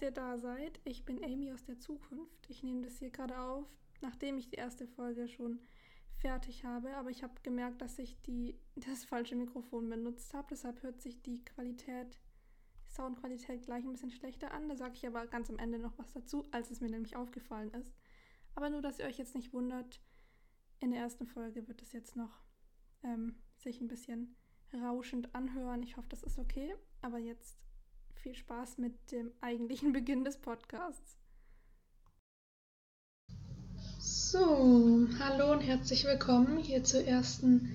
dass ihr da seid. Ich bin Amy aus der Zukunft. Ich nehme das hier gerade auf, nachdem ich die erste Folge schon fertig habe, aber ich habe gemerkt, dass ich die, das falsche Mikrofon benutzt habe. Deshalb hört sich die Qualität, die Soundqualität gleich ein bisschen schlechter an. Da sage ich aber ganz am Ende noch was dazu, als es mir nämlich aufgefallen ist. Aber nur, dass ihr euch jetzt nicht wundert, in der ersten Folge wird es jetzt noch ähm, sich ein bisschen rauschend anhören. Ich hoffe, das ist okay. Aber jetzt viel Spaß mit dem eigentlichen Beginn des Podcasts. So, hallo und herzlich willkommen hier zur ersten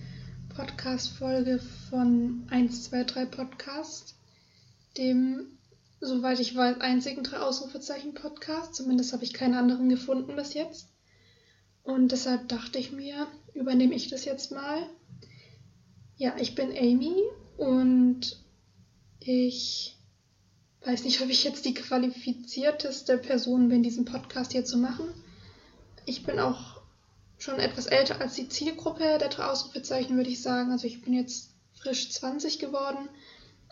Podcast-Folge von 123 Podcast, dem, soweit ich weiß, einzigen drei Ausrufezeichen-Podcast. Zumindest habe ich keinen anderen gefunden bis jetzt. Und deshalb dachte ich mir, übernehme ich das jetzt mal. Ja, ich bin Amy und ich weiß nicht, ob ich jetzt die qualifizierteste Person bin, diesen Podcast hier zu machen. Ich bin auch schon etwas älter als die Zielgruppe der drei Ausrufezeichen, würde ich sagen. Also ich bin jetzt frisch 20 geworden,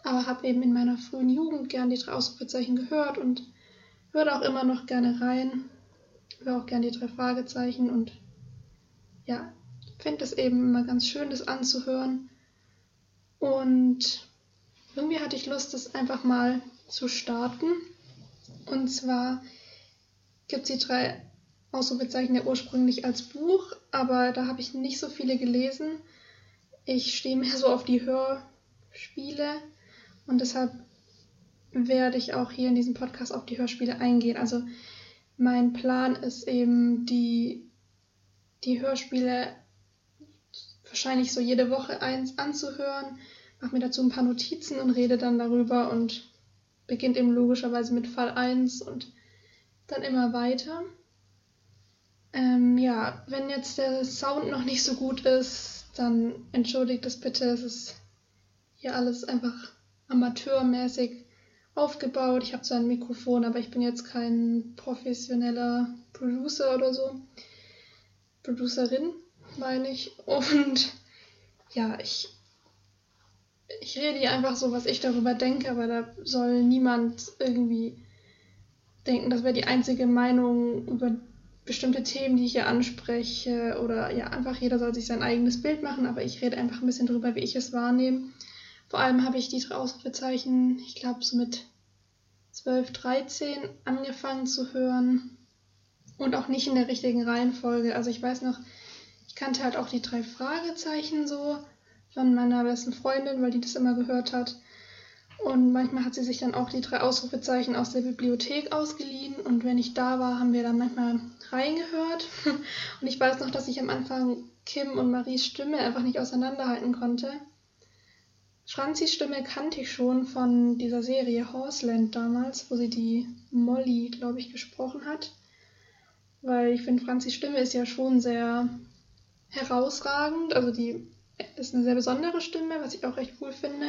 aber habe eben in meiner frühen Jugend gern die drei Ausrufezeichen gehört und höre auch immer noch gerne rein. Höre auch gern die drei Fragezeichen und ja, finde es eben immer ganz schön, das anzuhören. Und irgendwie hatte ich Lust, das einfach mal zu starten. Und zwar gibt es die drei Ausrufezeichen ja ursprünglich als Buch, aber da habe ich nicht so viele gelesen. Ich stehe mehr so auf die Hörspiele und deshalb werde ich auch hier in diesem Podcast auf die Hörspiele eingehen. Also mein Plan ist eben, die, die Hörspiele wahrscheinlich so jede Woche eins anzuhören, mache mir dazu ein paar Notizen und rede dann darüber und beginnt eben logischerweise mit Fall 1 und dann immer weiter. Ähm, ja, wenn jetzt der Sound noch nicht so gut ist, dann entschuldigt es bitte. Es ist hier alles einfach amateurmäßig aufgebaut. Ich habe zwar ein Mikrofon, aber ich bin jetzt kein professioneller Producer oder so. Producerin, meine ich. Und ja, ich ich rede hier einfach so, was ich darüber denke, aber da soll niemand irgendwie denken, das wäre die einzige Meinung über bestimmte Themen, die ich hier anspreche. Oder ja, einfach jeder soll sich sein eigenes Bild machen, aber ich rede einfach ein bisschen darüber, wie ich es wahrnehme. Vor allem habe ich die drei Ausrufezeichen, ich glaube, so mit 12, 13 angefangen zu hören. Und auch nicht in der richtigen Reihenfolge. Also ich weiß noch, ich kannte halt auch die drei Fragezeichen so von meiner besten Freundin, weil die das immer gehört hat. Und manchmal hat sie sich dann auch die drei Ausrufezeichen aus der Bibliothek ausgeliehen. Und wenn ich da war, haben wir dann manchmal reingehört. Und ich weiß noch, dass ich am Anfang Kim und Maries Stimme einfach nicht auseinanderhalten konnte. Franzis Stimme kannte ich schon von dieser Serie Horseland damals, wo sie die Molly, glaube ich, gesprochen hat. Weil ich finde, Franzis Stimme ist ja schon sehr herausragend. Also die ist eine sehr besondere Stimme, was ich auch recht cool finde.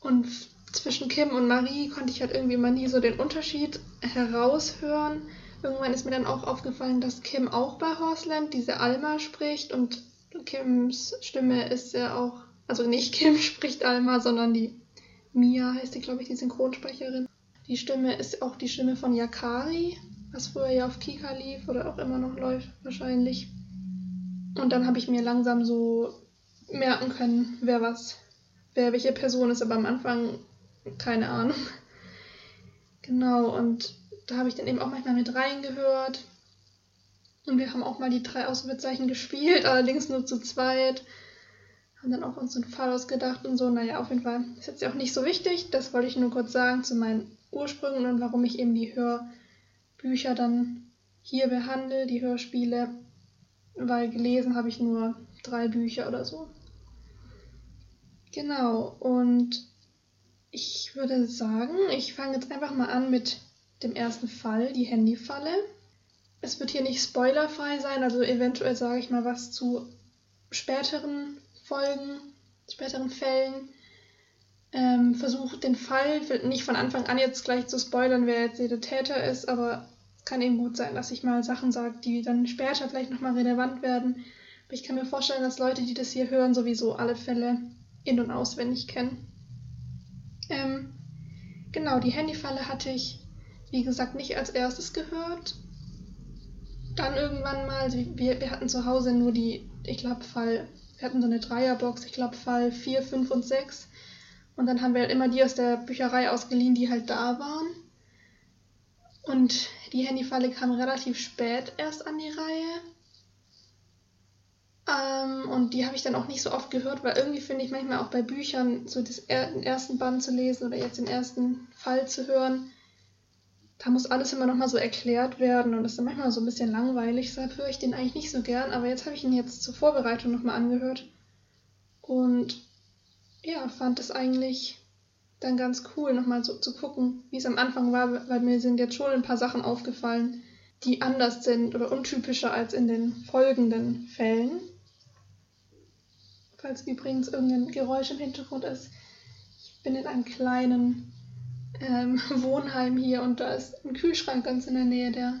Und zwischen Kim und Marie konnte ich halt irgendwie immer nie so den Unterschied heraushören. Irgendwann ist mir dann auch aufgefallen, dass Kim auch bei Horseland diese Alma spricht und Kims Stimme ist ja auch, also nicht Kim spricht Alma, sondern die Mia heißt die, glaube ich, die Synchronsprecherin. Die Stimme ist auch die Stimme von Yakari, was früher ja auf Kika lief oder auch immer noch läuft wahrscheinlich. Und dann habe ich mir langsam so merken können, wer was, wer welche Person ist, aber am Anfang keine Ahnung. Genau, und da habe ich dann eben auch manchmal mit reingehört. Und wir haben auch mal die drei Ausrufezeichen gespielt, allerdings nur zu zweit. Haben dann auch uns einen Fall ausgedacht und so. Naja, auf jeden Fall ist jetzt auch nicht so wichtig. Das wollte ich nur kurz sagen zu meinen Ursprüngen und warum ich eben die Hörbücher dann hier behandle, die Hörspiele. Weil gelesen habe ich nur drei Bücher oder so. Genau, und ich würde sagen, ich fange jetzt einfach mal an mit dem ersten Fall, die Handyfalle. Es wird hier nicht spoilerfrei sein, also eventuell sage ich mal was zu späteren Folgen, späteren Fällen. Ähm, versucht den Fall nicht von Anfang an jetzt gleich zu spoilern, wer jetzt der Täter ist, aber kann eben gut sein, dass ich mal Sachen sage, die dann später vielleicht nochmal relevant werden. Ich kann mir vorstellen, dass Leute, die das hier hören, sowieso alle Fälle in- und auswendig kennen. Ähm, genau, die Handyfalle hatte ich wie gesagt, nicht als erstes gehört. Dann irgendwann mal, also wir, wir hatten zu Hause nur die, ich glaube, Fall, wir hatten so eine Dreierbox, ich glaube, Fall 4, 5 und 6. Und dann haben wir halt immer die aus der Bücherei ausgeliehen, die halt da waren. Und die Handyfalle kam relativ spät erst an die Reihe. Ähm, und die habe ich dann auch nicht so oft gehört, weil irgendwie finde ich manchmal auch bei Büchern, so das, den ersten Band zu lesen oder jetzt den ersten Fall zu hören, da muss alles immer nochmal so erklärt werden und das ist dann manchmal so ein bisschen langweilig. Deshalb höre ich den eigentlich nicht so gern, aber jetzt habe ich ihn jetzt zur Vorbereitung nochmal angehört und ja, fand es eigentlich dann ganz cool, nochmal so zu gucken, wie es am Anfang war, weil mir sind jetzt schon ein paar Sachen aufgefallen, die anders sind oder untypischer als in den folgenden Fällen. Falls übrigens irgendein Geräusch im Hintergrund ist, ich bin in einem kleinen ähm, Wohnheim hier und da ist ein Kühlschrank ganz in der Nähe, der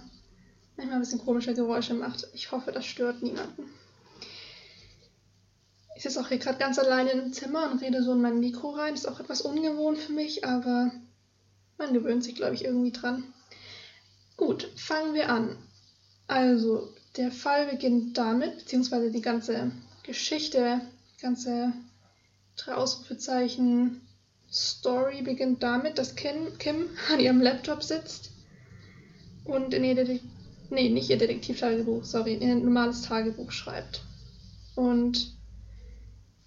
manchmal ein bisschen komische Geräusche macht. Ich hoffe, das stört niemanden. Ich sitze auch hier gerade ganz alleine im Zimmer und rede so in mein Mikro rein. Ist auch etwas ungewohnt für mich, aber man gewöhnt sich, glaube ich, irgendwie dran. Gut, fangen wir an. Also, der Fall beginnt damit, beziehungsweise die ganze Geschichte, ganze Ausrufezeichen Story beginnt damit, dass Kim, Kim an ihrem Laptop sitzt und in ihr Detektiv, nee, nicht ihr Detektivtagebuch, sorry, in ein normales Tagebuch schreibt. Und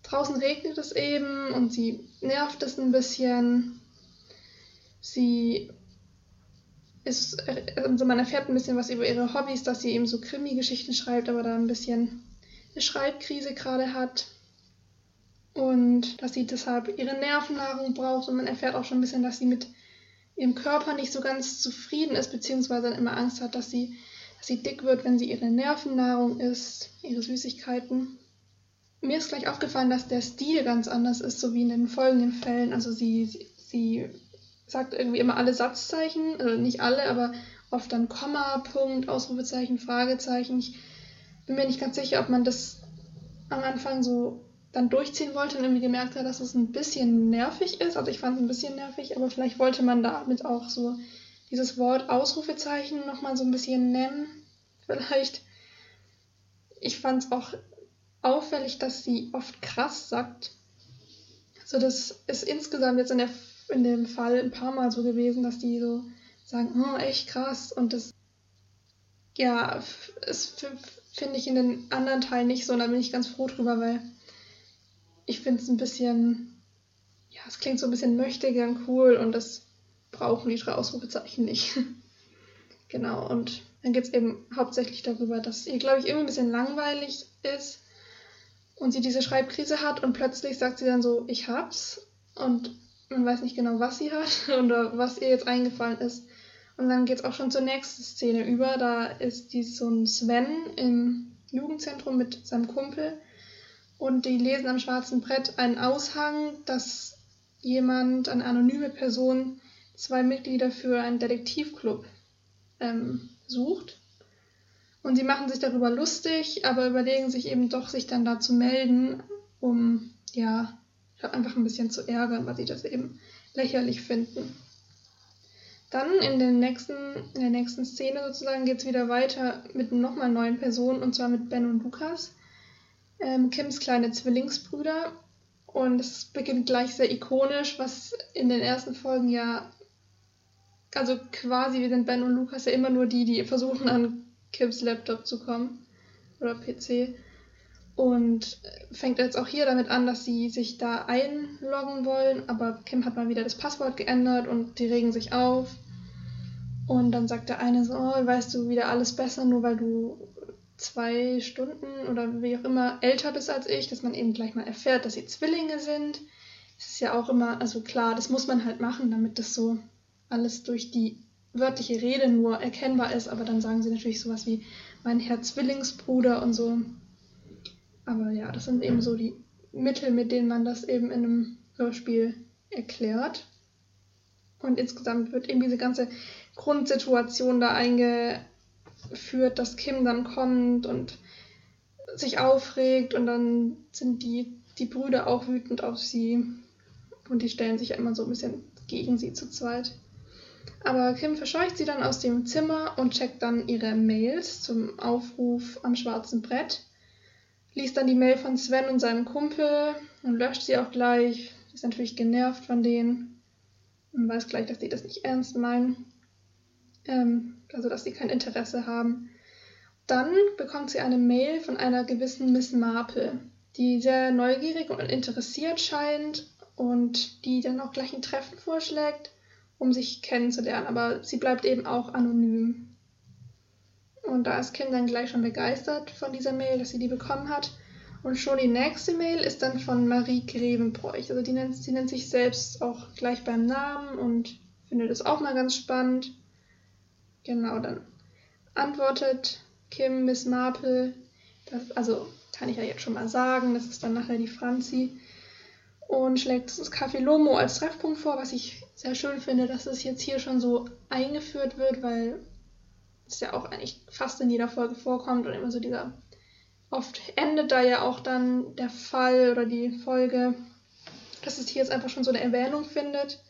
draußen regnet es eben und sie nervt es ein bisschen. Sie ist, also man erfährt ein bisschen was über ihre Hobbys, dass sie eben so Krimi-Geschichten schreibt, aber da ein bisschen eine Schreibkrise gerade hat. Und dass sie deshalb ihre Nervennahrung braucht und man erfährt auch schon ein bisschen, dass sie mit ihrem Körper nicht so ganz zufrieden ist, beziehungsweise dann immer Angst hat, dass sie, dass sie dick wird, wenn sie ihre Nervennahrung isst, ihre Süßigkeiten mir ist gleich aufgefallen, dass der Stil ganz anders ist, so wie in den folgenden Fällen. Also sie, sie, sie sagt irgendwie immer alle Satzzeichen, also nicht alle, aber oft dann Komma, Punkt, Ausrufezeichen, Fragezeichen. Ich bin mir nicht ganz sicher, ob man das am Anfang so dann durchziehen wollte und irgendwie gemerkt hat, dass es ein bisschen nervig ist. Also ich fand es ein bisschen nervig, aber vielleicht wollte man damit auch so dieses Wort Ausrufezeichen nochmal so ein bisschen nennen. Vielleicht. Ich fand es auch auffällig, dass sie oft krass sagt. Also das ist insgesamt jetzt in, der, in dem Fall ein paar Mal so gewesen, dass die so sagen, oh, echt krass. Und das, ja, es finde ich in den anderen Teilen nicht so. Und da bin ich ganz froh drüber, weil ich finde es ein bisschen, ja, es klingt so ein bisschen möchtegern cool und das brauchen die drei Ausrufezeichen nicht. genau, und dann geht es eben hauptsächlich darüber, dass ihr, glaube ich, irgendwie ein bisschen langweilig ist und sie diese Schreibkrise hat und plötzlich sagt sie dann so, ich hab's und man weiß nicht genau, was sie hat oder was ihr jetzt eingefallen ist. Und dann geht's auch schon zur nächsten Szene über. Da ist die, so ein Sven im Jugendzentrum mit seinem Kumpel und die lesen am schwarzen Brett einen Aushang, dass jemand, eine anonyme Person, zwei Mitglieder für einen Detektivclub ähm, sucht. Und sie machen sich darüber lustig, aber überlegen sich eben doch, sich dann da zu melden, um, ja, einfach ein bisschen zu ärgern, weil sie das eben lächerlich finden. Dann in, den nächsten, in der nächsten Szene sozusagen geht es wieder weiter mit nochmal neuen Personen, und zwar mit Ben und Lukas, ähm, Kims kleine Zwillingsbrüder. Und es beginnt gleich sehr ikonisch, was in den ersten Folgen ja, also quasi, wir sind Ben und Lukas ja immer nur die, die versuchen an Kims Laptop zu kommen oder PC. Und fängt jetzt auch hier damit an, dass sie sich da einloggen wollen, aber Kim hat mal wieder das Passwort geändert und die regen sich auf. Und dann sagt der eine so, oh, weißt du wieder alles besser, nur weil du zwei Stunden oder wie auch immer älter bist als ich, dass man eben gleich mal erfährt, dass sie Zwillinge sind. Das ist ja auch immer, also klar, das muss man halt machen, damit das so alles durch die wörtliche Rede nur erkennbar ist, aber dann sagen sie natürlich sowas wie mein Herr Zwillingsbruder und so. Aber ja, das sind eben so die Mittel, mit denen man das eben in einem Hörspiel erklärt. Und insgesamt wird eben diese ganze Grundsituation da eingeführt, dass Kim dann kommt und sich aufregt und dann sind die, die Brüder auch wütend auf sie und die stellen sich immer so ein bisschen gegen sie zu zweit. Aber Kim verscheucht sie dann aus dem Zimmer und checkt dann ihre Mails zum Aufruf am schwarzen Brett. Liest dann die Mail von Sven und seinem Kumpel und löscht sie auch gleich. Ist natürlich genervt von denen und weiß gleich, dass die das nicht ernst meinen. Ähm, also, dass sie kein Interesse haben. Dann bekommt sie eine Mail von einer gewissen Miss Marple, die sehr neugierig und interessiert scheint und die dann auch gleich ein Treffen vorschlägt um sich kennenzulernen, aber sie bleibt eben auch anonym. Und da ist Kim dann gleich schon begeistert von dieser Mail, dass sie die bekommen hat. Und schon die nächste Mail ist dann von Marie Grevenbräuch. Also die nennt, sie nennt sich selbst auch gleich beim Namen und findet es auch mal ganz spannend. Genau, dann antwortet Kim Miss Marple, das, also kann ich ja jetzt schon mal sagen, das ist dann nachher die Franzi, und schlägt das Café Lomo als Treffpunkt vor, was ich sehr schön finde, dass es jetzt hier schon so eingeführt wird, weil es ja auch eigentlich fast in jeder Folge vorkommt und immer so dieser. Oft endet da ja auch dann der Fall oder die Folge, dass es hier jetzt einfach schon so eine Erwähnung findet.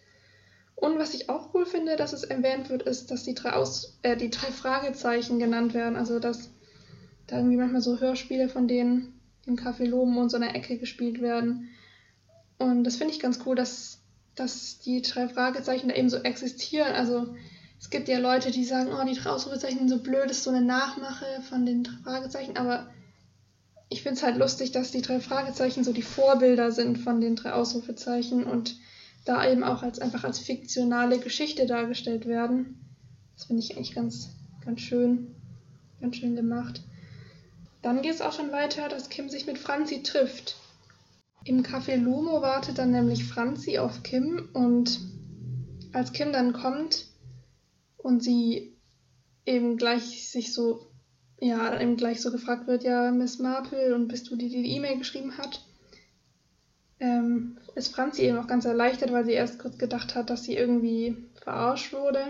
Und was ich auch cool finde, dass es erwähnt wird, ist, dass die drei, Aus äh, die drei Fragezeichen genannt werden. Also, dass da irgendwie manchmal so Hörspiele von denen im Café Lomo und so einer Ecke gespielt werden. Und das finde ich ganz cool, dass, dass die drei Fragezeichen da eben so existieren. Also es gibt ja Leute, die sagen, oh, die drei Ausrufezeichen sind so blöd, ist so eine Nachmache von den drei Fragezeichen. Aber ich finde es halt lustig, dass die drei Fragezeichen so die Vorbilder sind von den drei Ausrufezeichen und da eben auch als einfach als fiktionale Geschichte dargestellt werden. Das finde ich eigentlich ganz, ganz schön, ganz schön gemacht. Dann geht es auch schon weiter, dass Kim sich mit Franzi trifft. Im Café Lumo wartet dann nämlich Franzi auf Kim und als Kim dann kommt und sie eben gleich sich so, ja, eben gleich so gefragt wird, ja, Miss Marple, und bist du die, die die E-Mail geschrieben hat, ähm, ist Franzi eben auch ganz erleichtert, weil sie erst kurz gedacht hat, dass sie irgendwie verarscht wurde.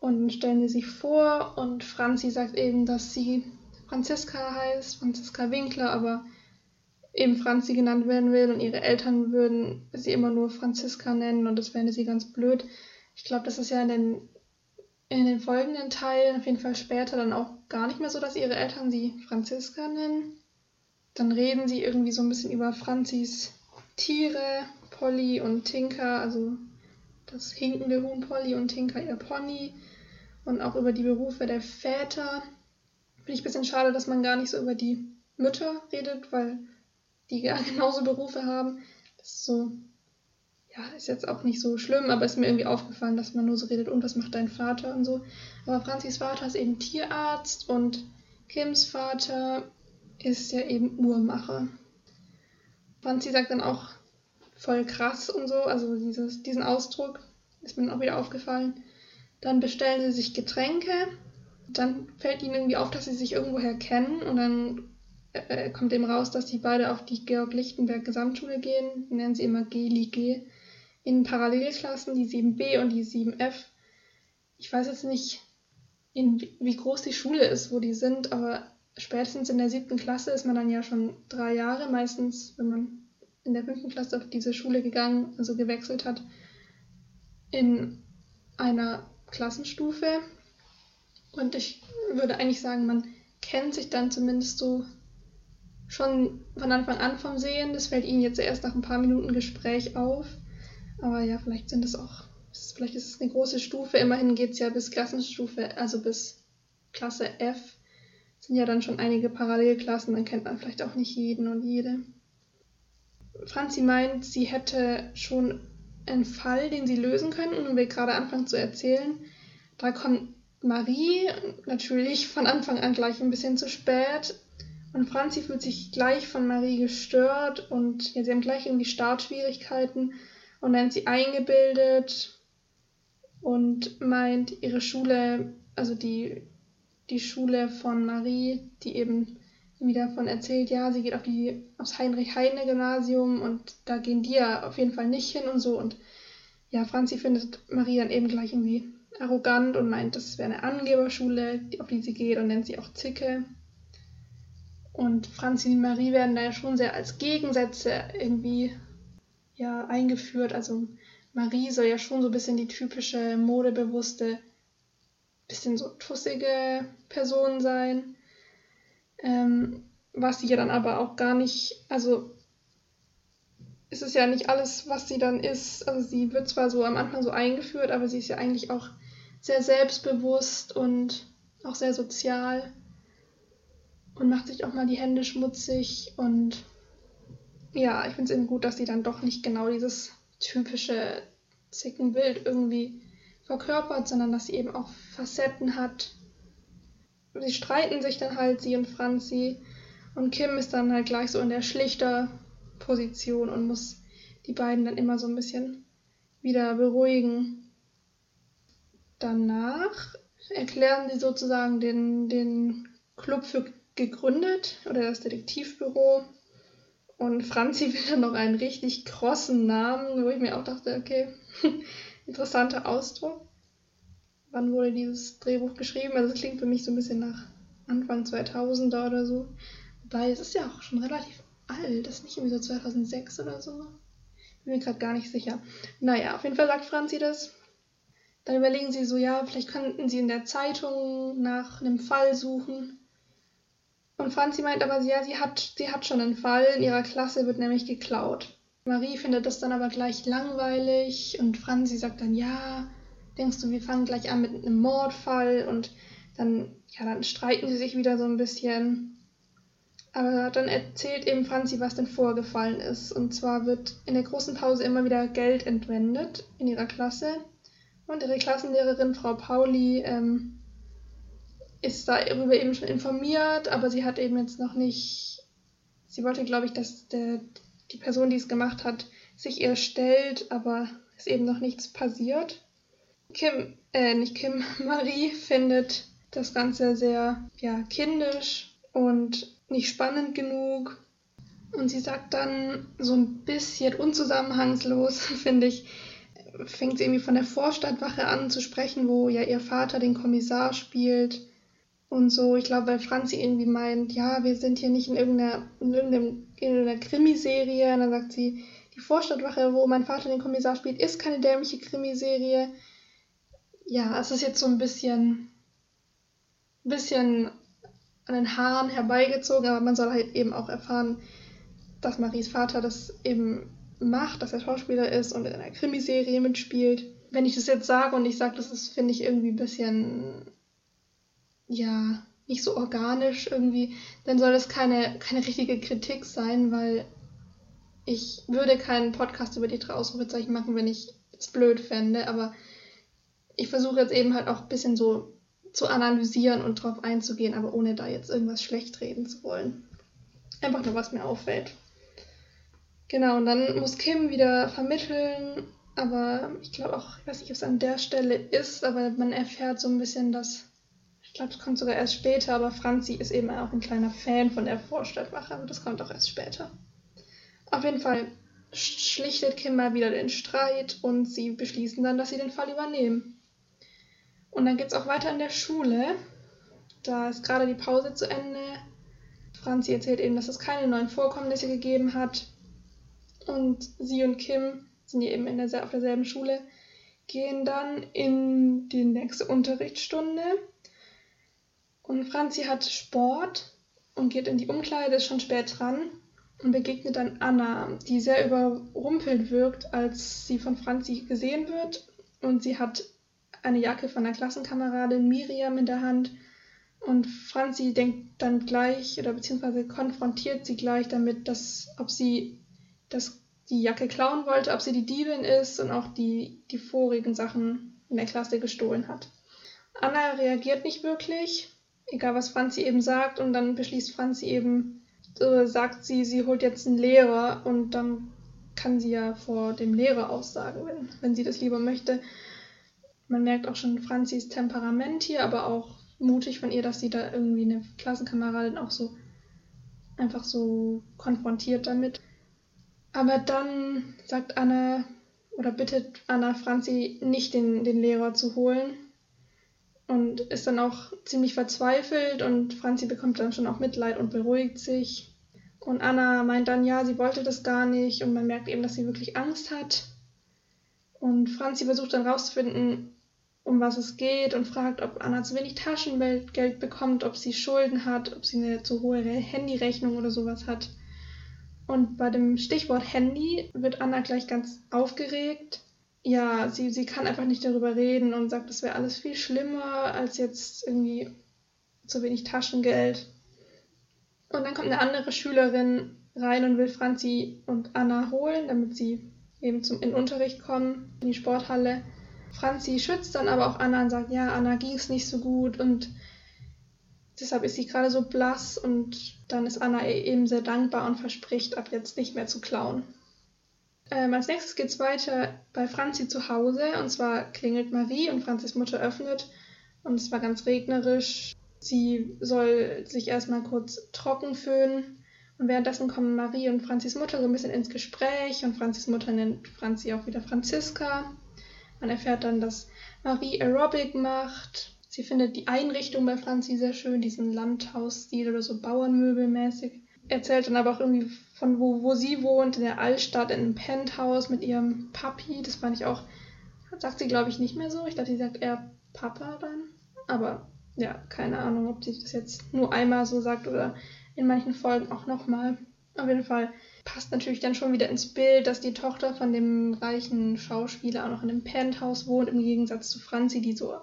Und stellen sie sich vor und Franzi sagt eben, dass sie Franziska heißt, Franziska Winkler, aber eben Franzi genannt werden will und ihre Eltern würden sie immer nur Franziska nennen und das fände sie ganz blöd. Ich glaube, das ist ja in den, in den folgenden Teilen, auf jeden Fall später, dann auch gar nicht mehr so, dass ihre Eltern sie Franziska nennen. Dann reden sie irgendwie so ein bisschen über Franzis Tiere, Polly und Tinker, also das hinkende Huhn Polly und Tinker ihr Pony und auch über die Berufe der Väter. Finde ich ein bisschen schade, dass man gar nicht so über die Mütter redet, weil die ja genauso Berufe haben. Das ist so, ja, ist jetzt auch nicht so schlimm, aber ist mir irgendwie aufgefallen, dass man nur so redet, und was macht dein Vater und so. Aber Franzis Vater ist eben Tierarzt und Kims Vater ist ja eben Uhrmacher. Franzi sagt dann auch voll krass und so, also dieses, diesen Ausdruck ist mir dann auch wieder aufgefallen. Dann bestellen sie sich Getränke. Dann fällt ihnen irgendwie auf, dass sie sich irgendwoher kennen und dann äh, kommt eben raus, dass die beide auf die Georg-Lichtenberg Gesamtschule gehen, die nennen sie immer GLIG, in Parallelklassen, die 7b und die 7f. Ich weiß jetzt nicht, in, wie groß die Schule ist, wo die sind, aber spätestens in der siebten Klasse ist man dann ja schon drei Jahre, meistens, wenn man in der fünften Klasse auf diese Schule gegangen, also gewechselt hat, in einer Klassenstufe. Und ich würde eigentlich sagen, man kennt sich dann zumindest so schon von Anfang an vom Sehen. Das fällt ihnen jetzt erst nach ein paar Minuten Gespräch auf. Aber ja, vielleicht sind es auch, vielleicht ist es eine große Stufe. Immerhin geht es ja bis Klassenstufe, also bis Klasse F. Sind ja dann schon einige Parallelklassen, dann kennt man vielleicht auch nicht jeden und jede. Franzi meint, sie hätte schon einen Fall, den sie lösen könnten und will gerade anfangen zu erzählen. Da kommt Marie natürlich von Anfang an gleich ein bisschen zu spät, und Franzi fühlt sich gleich von Marie gestört und ja, sie haben gleich irgendwie Startschwierigkeiten und nennt sie eingebildet und meint, ihre Schule, also die, die Schule von Marie, die eben wieder davon erzählt, ja, sie geht auf die, aufs Heinrich-Heine-Gymnasium und da gehen die ja auf jeden Fall nicht hin und so. Und ja, Franzi findet Marie dann eben gleich irgendwie arrogant und meint, das wäre eine Angeberschule, auf die sie geht und nennt sie auch Zicke. Und Franzi und Marie werden da ja schon sehr als Gegensätze irgendwie ja, eingeführt. Also Marie soll ja schon so ein bisschen die typische modebewusste, bisschen so tussige Person sein. Ähm, was sie ja dann aber auch gar nicht, also es ist ja nicht alles, was sie dann ist. Also sie wird zwar so am Anfang so eingeführt, aber sie ist ja eigentlich auch sehr selbstbewusst und auch sehr sozial und macht sich auch mal die Hände schmutzig und ja, ich finde es eben gut, dass sie dann doch nicht genau dieses typische Zickenbild irgendwie verkörpert, sondern dass sie eben auch Facetten hat. Sie streiten sich dann halt, sie und Franzi. Und Kim ist dann halt gleich so in der schlichter Position und muss die beiden dann immer so ein bisschen wieder beruhigen. Danach erklären sie sozusagen den, den Club für gegründet oder das Detektivbüro. Und Franzi will dann noch einen richtig krossen Namen, wo ich mir auch dachte, okay, interessanter Ausdruck. Wann wurde dieses Drehbuch geschrieben? Also es klingt für mich so ein bisschen nach Anfang 2000er oder so. Wobei es ist ja auch schon relativ alt, das ist nicht irgendwie so 2006 oder so. Bin mir gerade gar nicht sicher. Naja, auf jeden Fall sagt Franzi das. Dann überlegen sie so, ja, vielleicht könnten sie in der Zeitung nach einem Fall suchen. Und Franzi meint aber, ja, sie hat, sie hat schon einen Fall, in ihrer Klasse wird nämlich geklaut. Marie findet das dann aber gleich langweilig und Franzi sagt dann, ja, denkst du, wir fangen gleich an mit einem Mordfall und dann, ja, dann streiten sie sich wieder so ein bisschen. Aber dann erzählt eben Franzi, was denn vorgefallen ist. Und zwar wird in der großen Pause immer wieder Geld entwendet in ihrer Klasse. Und ihre Klassenlehrerin, Frau Pauli, ähm, ist darüber eben schon informiert, aber sie hat eben jetzt noch nicht. Sie wollte, glaube ich, dass der, die Person, die es gemacht hat, sich ihr stellt, aber ist eben noch nichts passiert. Kim, äh, nicht Kim, Marie findet das Ganze sehr, ja, kindisch und nicht spannend genug. Und sie sagt dann so ein bisschen unzusammenhangslos, finde ich, fängt sie irgendwie von der Vorstadtwache an zu sprechen, wo ja ihr Vater den Kommissar spielt und so. Ich glaube, weil Franzi irgendwie meint, ja, wir sind hier nicht in irgendeiner, in irgendeinem, in irgendeiner Krimiserie. Und dann sagt sie, die Vorstadtwache, wo mein Vater den Kommissar spielt, ist keine dämliche Krimiserie. Ja, es ist jetzt so ein bisschen, bisschen an den Haaren herbeigezogen, aber man soll halt eben auch erfahren, dass Maries Vater das eben macht, dass er Schauspieler ist und in einer Krimiserie mitspielt. Wenn ich das jetzt sage und ich sage, das ist, finde ich, irgendwie ein bisschen, ja, nicht so organisch irgendwie, dann soll das keine, keine richtige Kritik sein, weil ich würde keinen Podcast über die drei Ausrufezeichen machen, wenn ich es blöd fände, aber ich versuche jetzt eben halt auch ein bisschen so zu analysieren und drauf einzugehen, aber ohne da jetzt irgendwas schlecht reden zu wollen. Einfach nur, was mir auffällt. Genau, und dann muss Kim wieder vermitteln, aber ich glaube auch, ich weiß nicht, ob es an der Stelle ist, aber man erfährt so ein bisschen, dass, ich glaube, es kommt sogar erst später, aber Franzi ist eben auch ein kleiner Fan von der Vorstadtwache, aber das kommt auch erst später. Auf jeden Fall schlichtet Kim mal wieder den Streit und sie beschließen dann, dass sie den Fall übernehmen. Und dann geht es auch weiter in der Schule. Da ist gerade die Pause zu Ende. Franzi erzählt eben, dass es keine neuen Vorkommnisse gegeben hat. Und sie und Kim sind eben in der, auf derselben Schule, gehen dann in die nächste Unterrichtsstunde. Und Franzi hat Sport und geht in die Umkleide, ist schon spät dran und begegnet dann Anna, die sehr überrumpelt wirkt, als sie von Franzi gesehen wird. Und sie hat eine Jacke von einer Klassenkameradin Miriam in der Hand. Und Franzi denkt dann gleich oder beziehungsweise konfrontiert sie gleich damit, dass ob sie das, die Jacke klauen wollte, ob sie die Diebin ist und auch die, die vorigen Sachen in der Klasse gestohlen hat. Anna reagiert nicht wirklich, egal was Franzi eben sagt, und dann beschließt Franzi eben, äh, sagt sie, sie holt jetzt einen Lehrer und dann kann sie ja vor dem Lehrer aussagen, wenn, wenn sie das lieber möchte. Man merkt auch schon Franzis Temperament hier, aber auch mutig von ihr, dass sie da irgendwie eine Klassenkameradin auch so einfach so konfrontiert damit. Aber dann sagt Anna oder bittet Anna Franzi nicht den, den Lehrer zu holen und ist dann auch ziemlich verzweifelt und Franzi bekommt dann schon auch Mitleid und beruhigt sich. Und Anna meint dann, ja, sie wollte das gar nicht und man merkt eben, dass sie wirklich Angst hat. Und Franzi versucht dann rauszufinden, um was es geht und fragt, ob Anna zu wenig Taschengeld bekommt, ob sie Schulden hat, ob sie eine zu hohe Handyrechnung oder sowas hat. Und bei dem Stichwort Handy wird Anna gleich ganz aufgeregt. Ja, sie, sie kann einfach nicht darüber reden und sagt, das wäre alles viel schlimmer als jetzt irgendwie zu wenig Taschengeld. Und dann kommt eine andere Schülerin rein und will Franzi und Anna holen, damit sie eben zum in den Unterricht kommen, in die Sporthalle. Franzi schützt dann aber auch Anna und sagt, ja, Anna ging es nicht so gut und deshalb ist sie gerade so blass und dann ist Anna eben sehr dankbar und verspricht, ab jetzt nicht mehr zu klauen. Ähm, als nächstes geht es weiter bei Franzi zu Hause und zwar klingelt Marie und Franzis Mutter öffnet und es war ganz regnerisch. Sie soll sich erstmal kurz trocken föhnen und währenddessen kommen Marie und Franzis Mutter so ein bisschen ins Gespräch und Franzis Mutter nennt Franzi auch wieder Franziska. Man erfährt dann, dass Marie Aerobic macht. Sie findet die Einrichtung bei Franzi sehr schön, diesen Landhausstil oder so Bauernmöbelmäßig. Erzählt dann aber auch irgendwie von wo, wo sie wohnt, in der Altstadt, in einem Penthouse mit ihrem Papi. Das fand ich auch, sagt sie glaube ich nicht mehr so. Ich dachte, sie sagt eher Papa dann. Aber ja, keine Ahnung, ob sie das jetzt nur einmal so sagt oder in manchen Folgen auch nochmal. Auf jeden Fall passt natürlich dann schon wieder ins Bild, dass die Tochter von dem reichen Schauspieler auch noch in einem Penthouse wohnt, im Gegensatz zu Franzi, die so auf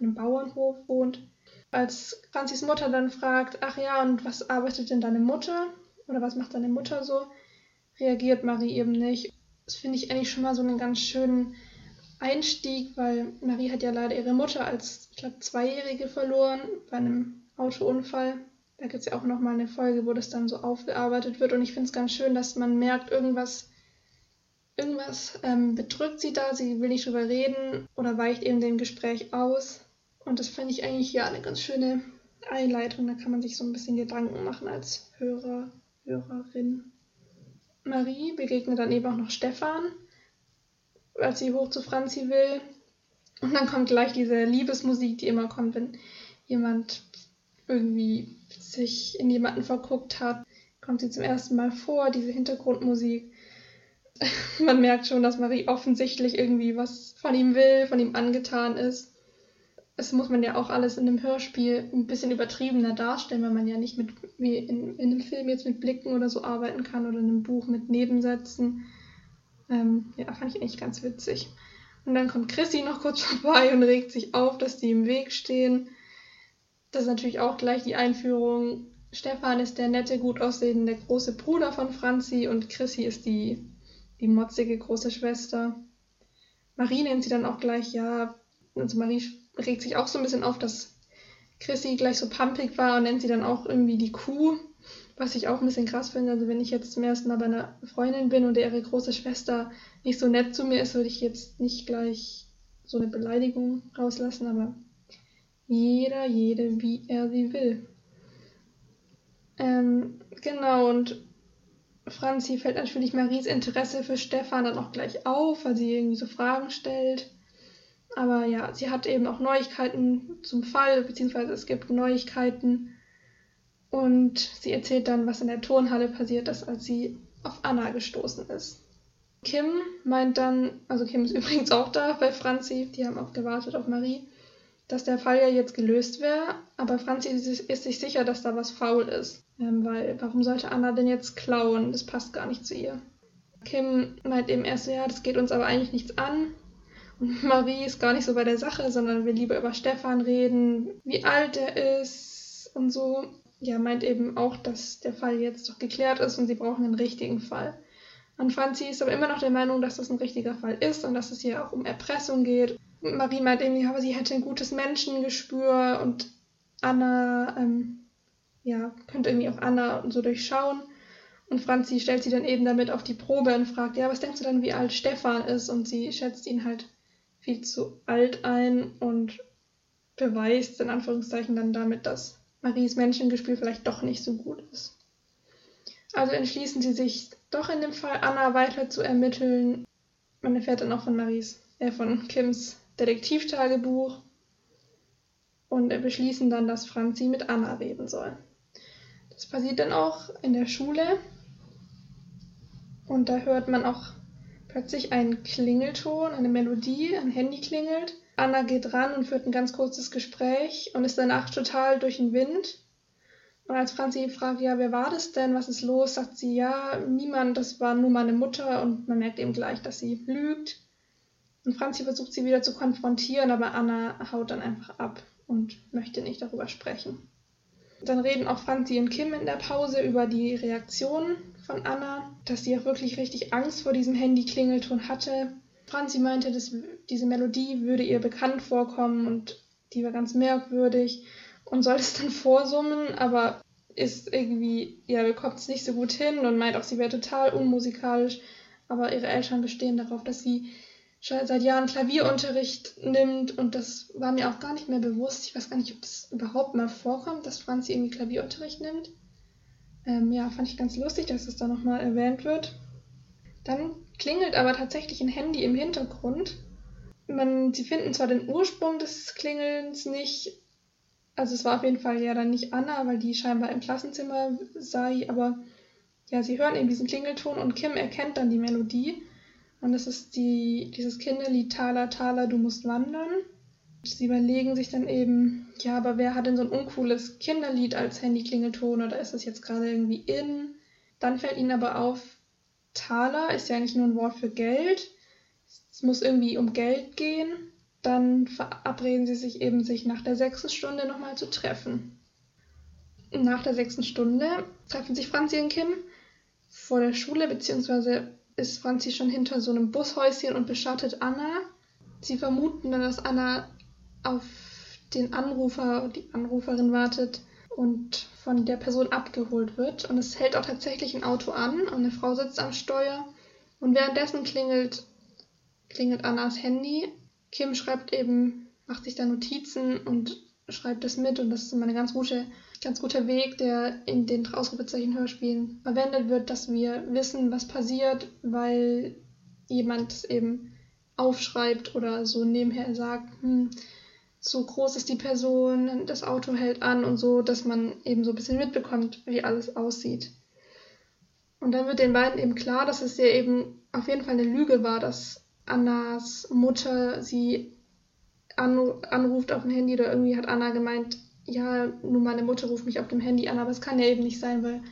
einem Bauernhof wohnt. Als Franzis Mutter dann fragt, ach ja, und was arbeitet denn deine Mutter? Oder was macht deine Mutter so? Reagiert Marie eben nicht. Das finde ich eigentlich schon mal so einen ganz schönen Einstieg, weil Marie hat ja leider ihre Mutter als, ich glaube, Zweijährige verloren bei einem Autounfall. Da gibt es ja auch nochmal eine Folge, wo das dann so aufgearbeitet wird. Und ich finde es ganz schön, dass man merkt, irgendwas, irgendwas ähm, bedrückt sie da, sie will nicht drüber reden oder weicht eben dem Gespräch aus. Und das finde ich eigentlich ja eine ganz schöne Einleitung. Da kann man sich so ein bisschen Gedanken machen als Hörer, Hörerin. Marie begegnet dann eben auch noch Stefan, als sie hoch zu Franzi will. Und dann kommt gleich diese Liebesmusik, die immer kommt, wenn jemand irgendwie sich in jemanden verguckt hat, kommt sie zum ersten Mal vor, diese Hintergrundmusik. Man merkt schon, dass Marie offensichtlich irgendwie was von ihm will, von ihm angetan ist. Das muss man ja auch alles in einem Hörspiel ein bisschen übertriebener darstellen, weil man ja nicht mit wie in, in einem Film jetzt mit Blicken oder so arbeiten kann oder in einem Buch mit Nebensätzen. Ähm, ja, fand ich eigentlich ganz witzig. Und dann kommt Chrissy noch kurz vorbei und regt sich auf, dass die im Weg stehen. Das ist natürlich auch gleich die Einführung. Stefan ist der nette, gut aussehende große Bruder von Franzi und Chrissy ist die, die motzige große Schwester. Marie nennt sie dann auch gleich, ja, also Marie regt sich auch so ein bisschen auf, dass Chrissy gleich so pumpig war und nennt sie dann auch irgendwie die Kuh, was ich auch ein bisschen krass finde. Also wenn ich jetzt zum ersten Mal bei einer Freundin bin und ihre große Schwester nicht so nett zu mir ist, würde ich jetzt nicht gleich so eine Beleidigung rauslassen, aber jeder, jede, wie er sie will. Ähm, genau, und Franzi fällt natürlich Maries Interesse für Stefan dann auch gleich auf, weil sie irgendwie so Fragen stellt. Aber ja, sie hat eben auch Neuigkeiten zum Fall, beziehungsweise es gibt Neuigkeiten. Und sie erzählt dann, was in der Turnhalle passiert ist, als sie auf Anna gestoßen ist. Kim meint dann, also Kim ist übrigens auch da bei Franzi, die haben auch gewartet auf Marie dass der Fall ja jetzt gelöst wäre, aber Franzi ist sich sicher, dass da was faul ist. Ähm, weil warum sollte Anna denn jetzt klauen? Das passt gar nicht zu ihr. Kim meint eben erst, ja, das geht uns aber eigentlich nichts an. Marie ist gar nicht so bei der Sache, sondern will lieber über Stefan reden, wie alt er ist und so. Ja, meint eben auch, dass der Fall jetzt doch geklärt ist und sie brauchen einen richtigen Fall. Und Franzi ist aber immer noch der Meinung, dass das ein richtiger Fall ist und dass es hier auch um Erpressung geht Marie meint irgendwie, aber sie hätte ein gutes Menschengespür und Anna, ähm, ja, könnte irgendwie auch Anna und so durchschauen. Und Franzi stellt sie dann eben damit auf die Probe und fragt, ja, was denkst du dann, wie alt Stefan ist? Und sie schätzt ihn halt viel zu alt ein und beweist in Anführungszeichen dann damit, dass Maries Menschengespür vielleicht doch nicht so gut ist. Also entschließen sie sich doch in dem Fall Anna weiter zu ermitteln. Man erfährt dann auch von Maries, äh, von Kims Detektivtagebuch und beschließen dann, dass Franzi mit Anna reden soll. Das passiert dann auch in der Schule und da hört man auch plötzlich ein Klingelton, eine Melodie, ein Handy klingelt. Anna geht ran und führt ein ganz kurzes Gespräch und ist danach total durch den Wind. Und als Franzi fragt, ja, wer war das denn, was ist los, sagt sie, ja, niemand, das war nur meine Mutter und man merkt eben gleich, dass sie lügt. Und Franzi versucht sie wieder zu konfrontieren, aber Anna haut dann einfach ab und möchte nicht darüber sprechen. Dann reden auch Franzi und Kim in der Pause über die Reaktion von Anna, dass sie auch wirklich richtig Angst vor diesem Handy-Klingelton hatte. Franzi meinte, dass diese Melodie würde ihr bekannt vorkommen und die war ganz merkwürdig und soll es dann vorsummen, aber ist irgendwie, ja, bekommt es nicht so gut hin und meint auch, sie wäre total unmusikalisch. Aber ihre Eltern bestehen darauf, dass sie seit Jahren Klavierunterricht nimmt und das war mir auch gar nicht mehr bewusst. Ich weiß gar nicht, ob das überhaupt mal vorkommt, dass Franzi irgendwie Klavierunterricht nimmt. Ähm, ja, fand ich ganz lustig, dass es da nochmal erwähnt wird. Dann klingelt aber tatsächlich ein Handy im Hintergrund. Man, sie finden zwar den Ursprung des Klingelns nicht, also es war auf jeden Fall ja dann nicht Anna, weil die scheinbar im Klassenzimmer sei, aber ja, sie hören eben diesen Klingelton und Kim erkennt dann die Melodie. Und das ist die, dieses Kinderlied Tala Tala, du musst wandern. Sie überlegen sich dann eben, ja, aber wer hat denn so ein uncooles Kinderlied als Handy-Klingelton oder ist das jetzt gerade irgendwie in? Dann fällt ihnen aber auf, Taler ist ja eigentlich nur ein Wort für Geld. Es muss irgendwie um Geld gehen. Dann verabreden sie sich eben, sich nach der sechsten Stunde nochmal zu treffen. Nach der sechsten Stunde treffen sich Franzi und Kim vor der Schule, beziehungsweise ist Franzi schon hinter so einem Bushäuschen und beschattet Anna. Sie vermuten dann, dass Anna auf den Anrufer, die Anruferin wartet und von der Person abgeholt wird. Und es hält auch tatsächlich ein Auto an und eine Frau sitzt am Steuer. Und währenddessen klingelt, klingelt Annas Handy. Kim schreibt eben, macht sich da Notizen und schreibt das mit. Und das ist immer ein ganz, gute, ganz guter Weg, der in den Ausrufezeichen-Hörspielen verwendet wird, dass wir wissen, was passiert, weil jemand es eben aufschreibt oder so nebenher sagt, hm, so groß ist die Person, das Auto hält an und so, dass man eben so ein bisschen mitbekommt, wie alles aussieht. Und dann wird den beiden eben klar, dass es ja eben auf jeden Fall eine Lüge war, dass Annas Mutter sie anruft auf dem Handy oder irgendwie hat Anna gemeint, ja, nur meine Mutter ruft mich auf dem Handy an, aber es kann ja eben nicht sein, weil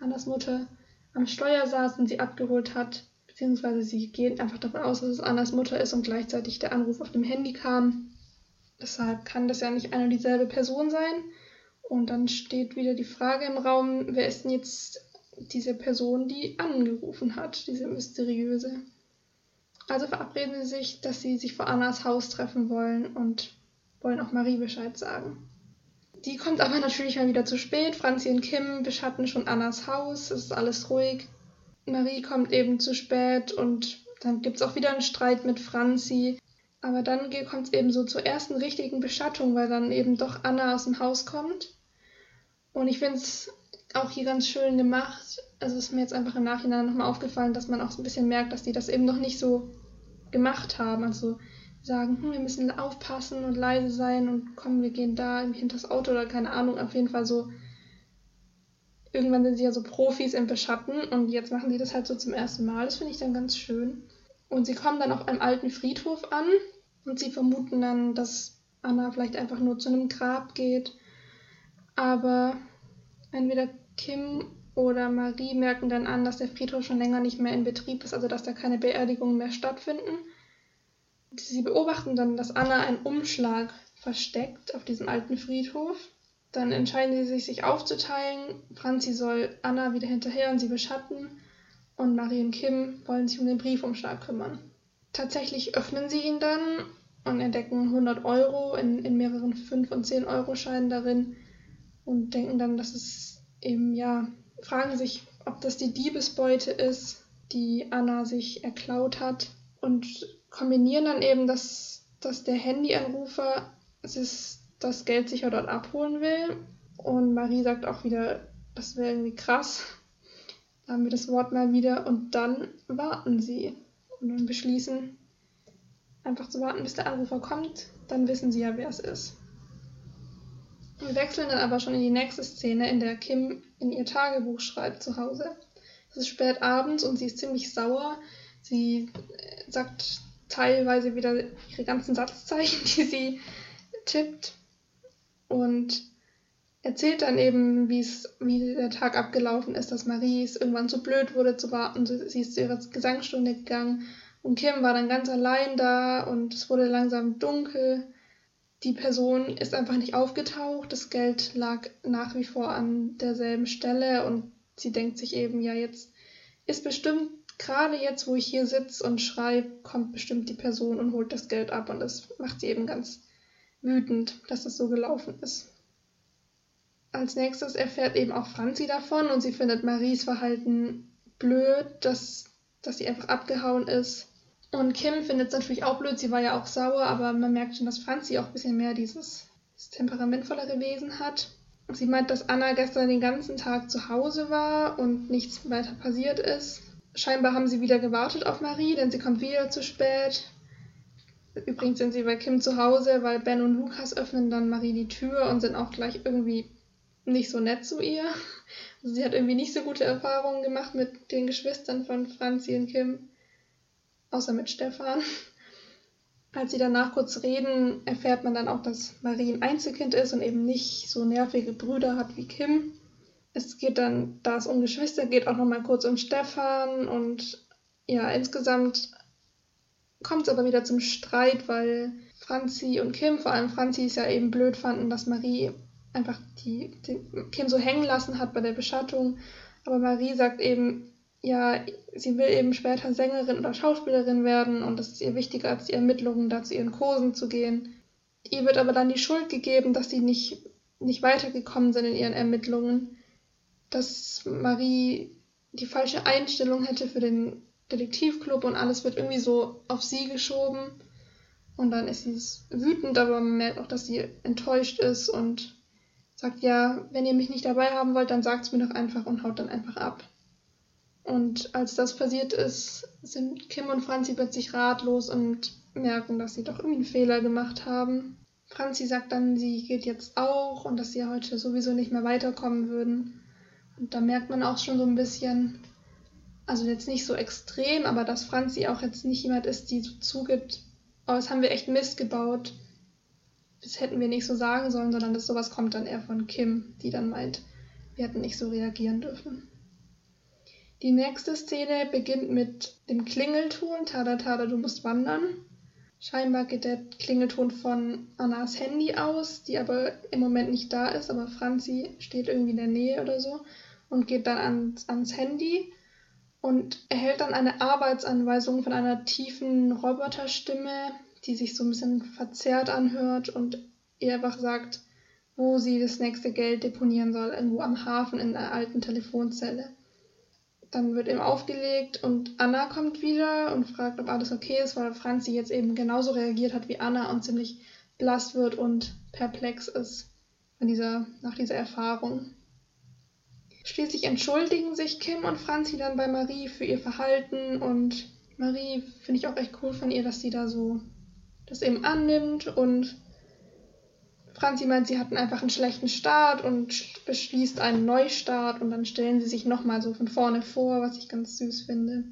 Annas Mutter am Steuer saß und sie abgeholt hat, beziehungsweise sie gehen einfach davon aus, dass es Annas Mutter ist und gleichzeitig der Anruf auf dem Handy kam. Deshalb kann das ja nicht eine und dieselbe Person sein. Und dann steht wieder die Frage im Raum, wer ist denn jetzt diese Person, die angerufen hat, diese mysteriöse. Also verabreden sie sich, dass sie sich vor Annas Haus treffen wollen und wollen auch Marie Bescheid sagen. Die kommt aber natürlich mal wieder zu spät. Franzi und Kim beschatten schon Annas Haus, es ist alles ruhig. Marie kommt eben zu spät und dann gibt es auch wieder einen Streit mit Franzi. Aber dann kommt es eben so zur ersten richtigen Beschattung, weil dann eben doch Anna aus dem Haus kommt. Und ich finde es auch hier ganz schön gemacht. Also ist mir jetzt einfach im Nachhinein nochmal aufgefallen, dass man auch so ein bisschen merkt, dass die das eben noch nicht so gemacht haben. Also sagen, hm, wir müssen aufpassen und leise sein und kommen, wir gehen da hinter das Auto oder keine Ahnung. Auf jeden Fall so. Irgendwann sind sie ja so Profis im Beschatten und jetzt machen sie das halt so zum ersten Mal. Das finde ich dann ganz schön. Und sie kommen dann auf einem alten Friedhof an und sie vermuten dann, dass Anna vielleicht einfach nur zu einem Grab geht. Aber entweder Kim oder Marie merken dann an, dass der Friedhof schon länger nicht mehr in Betrieb ist, also dass da keine Beerdigungen mehr stattfinden. Sie beobachten dann, dass Anna einen Umschlag versteckt auf diesem alten Friedhof. Dann entscheiden sie sich, sich aufzuteilen. Franzi soll Anna wieder hinterher und sie beschatten. Und Marie und Kim wollen sich um den Briefumschlag kümmern. Tatsächlich öffnen sie ihn dann und entdecken 100 Euro in, in mehreren 5- und 10-Euro-Scheinen darin und denken dann, dass es eben, ja, fragen sich, ob das die Diebesbeute ist, die Anna sich erklaut hat und kombinieren dann eben, dass, dass der Handyanrufer das Geld sicher dort abholen will und Marie sagt auch wieder, das wäre irgendwie krass. Da haben wir das Wort mal wieder und dann warten sie und dann beschließen, einfach zu warten, bis der Anrufer kommt, dann wissen sie ja, wer es ist. Wir wechseln dann aber schon in die nächste Szene, in der Kim in ihr Tagebuch schreibt zu Hause. Es ist spät abends und sie ist ziemlich sauer. Sie äh, sagt teilweise wieder ihre ganzen Satzzeichen, die sie tippt und erzählt dann eben, wie es, wie der Tag abgelaufen ist, dass Marie es irgendwann zu blöd wurde zu warten. Sie ist zu ihrer Gesangsstunde gegangen und Kim war dann ganz allein da und es wurde langsam dunkel. Die Person ist einfach nicht aufgetaucht. Das Geld lag nach wie vor an derselben Stelle und sie denkt sich eben, ja, jetzt ist bestimmt gerade jetzt, wo ich hier sitze und schreibe, kommt bestimmt die Person und holt das Geld ab. Und das macht sie eben ganz wütend, dass das so gelaufen ist. Als nächstes erfährt eben auch Franzi davon und sie findet Maries Verhalten blöd, dass, dass sie einfach abgehauen ist. Und Kim findet es natürlich auch blöd, sie war ja auch sauer, aber man merkt schon, dass Franzi auch ein bisschen mehr dieses, dieses temperamentvollere Wesen hat. Sie meint, dass Anna gestern den ganzen Tag zu Hause war und nichts weiter passiert ist. Scheinbar haben sie wieder gewartet auf Marie, denn sie kommt wieder zu spät. Übrigens sind sie bei Kim zu Hause, weil Ben und Lukas öffnen dann Marie die Tür und sind auch gleich irgendwie nicht so nett zu ihr. Also sie hat irgendwie nicht so gute Erfahrungen gemacht mit den Geschwistern von Franzi und Kim, außer mit Stefan. Als sie danach kurz reden, erfährt man dann auch, dass Marie ein Einzelkind ist und eben nicht so nervige Brüder hat wie Kim es geht dann, da es um Geschwister geht, auch nochmal kurz um Stefan und ja, insgesamt kommt es aber wieder zum Streit, weil Franzi und Kim, vor allem Franzi, es ja eben blöd fanden, dass Marie einfach die, die Kim so hängen lassen hat bei der Beschattung. Aber Marie sagt eben, ja, sie will eben später Sängerin oder Schauspielerin werden und das ist ihr wichtiger als die Ermittlungen, da zu ihren Kursen zu gehen. Ihr wird aber dann die Schuld gegeben, dass sie nicht, nicht weitergekommen sind in ihren Ermittlungen dass Marie die falsche Einstellung hätte für den Detektivclub und alles wird irgendwie so auf sie geschoben. Und dann ist sie wütend, aber man merkt auch, dass sie enttäuscht ist und sagt, ja, wenn ihr mich nicht dabei haben wollt, dann sagt es mir doch einfach und haut dann einfach ab. Und als das passiert ist, sind Kim und Franzi plötzlich ratlos und merken, dass sie doch irgendwie einen Fehler gemacht haben. Franzi sagt dann, sie geht jetzt auch und dass sie heute sowieso nicht mehr weiterkommen würden. Und da merkt man auch schon so ein bisschen, also jetzt nicht so extrem, aber dass Franzi auch jetzt nicht jemand ist, die so zugibt, oh, das haben wir echt Mist gebaut. Das hätten wir nicht so sagen sollen, sondern dass sowas kommt dann eher von Kim, die dann meint, wir hätten nicht so reagieren dürfen. Die nächste Szene beginnt mit dem Klingelton, Tada Tada, du musst wandern. Scheinbar geht der Klingelton von Annas Handy aus, die aber im Moment nicht da ist, aber Franzi steht irgendwie in der Nähe oder so und geht dann ans, ans Handy und erhält dann eine Arbeitsanweisung von einer tiefen Roboterstimme, die sich so ein bisschen verzerrt anhört und ihr einfach sagt, wo sie das nächste Geld deponieren soll, irgendwo am Hafen in einer alten Telefonzelle. Dann wird ihm aufgelegt und Anna kommt wieder und fragt, ob alles okay ist, weil Franzi jetzt eben genauso reagiert hat wie Anna und ziemlich blass wird und perplex ist dieser, nach dieser Erfahrung. Schließlich entschuldigen sich Kim und Franzi dann bei Marie für ihr Verhalten und Marie finde ich auch echt cool von ihr, dass sie da so das eben annimmt und Franzi meint, sie hatten einfach einen schlechten Start und beschließt einen Neustart und dann stellen sie sich nochmal so von vorne vor, was ich ganz süß finde.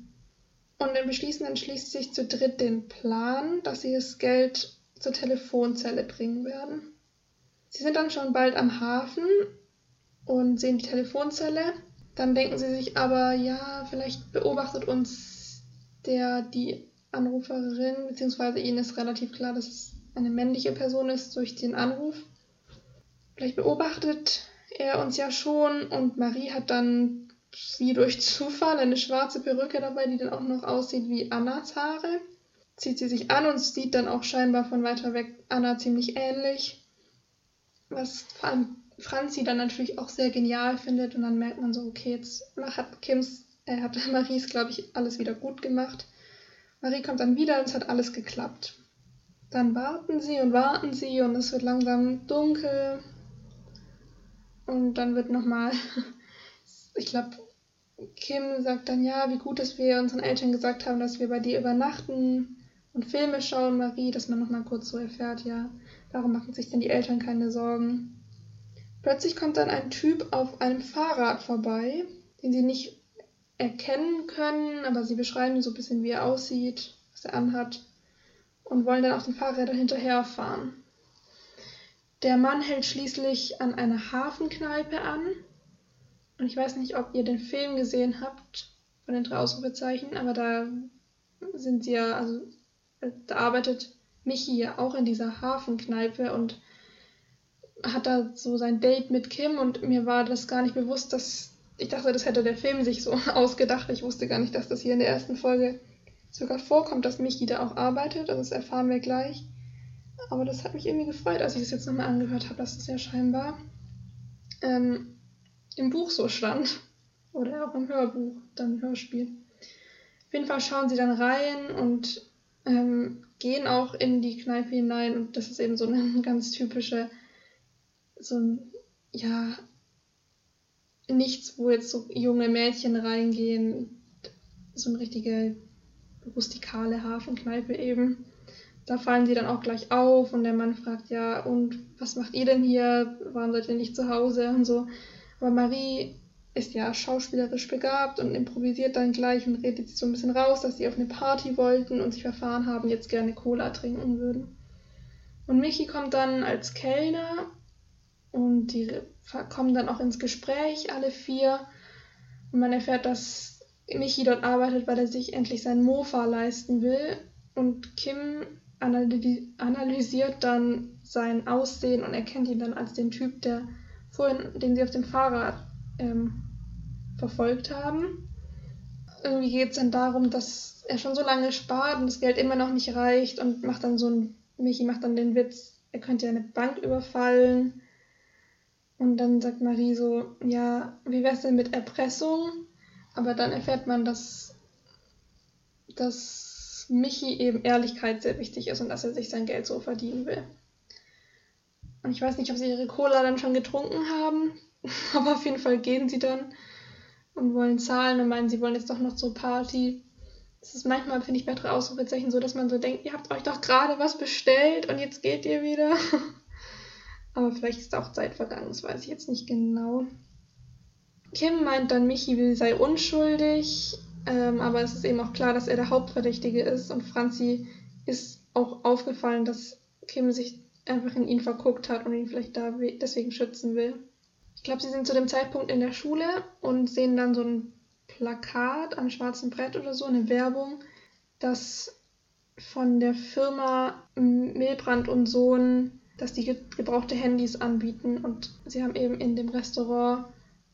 Und dann beschließen dann schließt sich zu dritt den Plan, dass sie das Geld zur Telefonzelle bringen werden. Sie sind dann schon bald am Hafen und sehen die Telefonzelle. Dann denken sie sich aber, ja, vielleicht beobachtet uns der, die Anruferin, beziehungsweise ihnen ist relativ klar, dass es eine männliche Person ist durch den Anruf. Vielleicht beobachtet er uns ja schon und Marie hat dann wie durch Zufall eine schwarze Perücke dabei, die dann auch noch aussieht wie Annas Haare. Zieht sie sich an und sieht dann auch scheinbar von weiter weg Anna ziemlich ähnlich. Was vor allem Franzi dann natürlich auch sehr genial findet und dann merkt man so, okay, jetzt hat Kims, er äh, hat Maries, glaube ich, alles wieder gut gemacht. Marie kommt dann wieder und es hat alles geklappt. Dann warten sie und warten sie und es wird langsam dunkel. Und dann wird nochmal, ich glaube, Kim sagt dann, ja, wie gut, dass wir unseren Eltern gesagt haben, dass wir bei dir übernachten und Filme schauen, Marie, dass man nochmal kurz so erfährt, ja, darum machen sich denn die Eltern keine Sorgen. Plötzlich kommt dann ein Typ auf einem Fahrrad vorbei, den sie nicht erkennen können, aber sie beschreiben so ein bisschen, wie er aussieht, was er anhat und wollen dann auf den Fahrrädern hinterherfahren. Der Mann hält schließlich an einer Hafenkneipe an. Und ich weiß nicht, ob ihr den Film gesehen habt von den drei Ausrufezeichen, aber da sind sie ja, also da arbeitet Michi ja auch in dieser Hafenkneipe und hat da so sein Date mit Kim und mir war das gar nicht bewusst, dass ich dachte, das hätte der Film sich so ausgedacht. Ich wusste gar nicht, dass das hier in der ersten Folge sogar vorkommt, dass Michi da auch arbeitet. Also das erfahren wir gleich. Aber das hat mich irgendwie gefreut, als ich das jetzt nochmal angehört habe, dass es ja scheinbar ähm, im Buch so stand. Oder auch im Hörbuch, dann im Hörspiel. Auf jeden Fall schauen sie dann rein und ähm, gehen auch in die Kneipe hinein. Und das ist eben so eine ganz typische, so ein, ja, nichts, wo jetzt so junge Mädchen reingehen. So eine richtige rustikale Hafenkneipe eben. Da fallen sie dann auch gleich auf und der Mann fragt, ja, und was macht ihr denn hier? Warum seid ihr nicht zu Hause? Und so. Aber Marie ist ja schauspielerisch begabt und improvisiert dann gleich und redet sich so ein bisschen raus, dass sie auf eine Party wollten und sich verfahren haben, jetzt gerne Cola trinken würden. Und Michi kommt dann als Kellner und die kommen dann auch ins Gespräch, alle vier. Und man erfährt, dass Michi dort arbeitet, weil er sich endlich sein Mofa leisten will. Und Kim analysiert dann sein Aussehen und erkennt ihn dann als den Typ, der vorhin, den sie auf dem Fahrrad ähm, verfolgt haben. Irgendwie geht es dann darum, dass er schon so lange spart und das Geld immer noch nicht reicht und macht dann so ein, Michi macht dann den Witz, er könnte ja eine Bank überfallen. Und dann sagt Marie so, ja, wie wär's denn mit Erpressung? Aber dann erfährt man, dass, dass Michi eben Ehrlichkeit sehr wichtig ist und dass er sich sein Geld so verdienen will. Und ich weiß nicht, ob sie ihre Cola dann schon getrunken haben, aber auf jeden Fall gehen sie dann und wollen zahlen und meinen, sie wollen jetzt doch noch zur Party. Das ist manchmal, finde ich, bei drei Ausrufezeichen so, dass man so denkt, ihr habt euch doch gerade was bestellt und jetzt geht ihr wieder. aber vielleicht ist auch Zeit vergangen, das weiß ich jetzt nicht genau. Kim meint dann, Michi sei unschuldig, ähm, aber es ist eben auch klar, dass er der Hauptverdächtige ist und Franzi ist auch aufgefallen, dass Kim sich einfach in ihn verguckt hat und ihn vielleicht da deswegen schützen will. Ich glaube, sie sind zu dem Zeitpunkt in der Schule und sehen dann so ein Plakat am schwarzen Brett oder so, eine Werbung, das von der Firma Milbrand und Sohn, dass die gebrauchte Handys anbieten und sie haben eben in dem Restaurant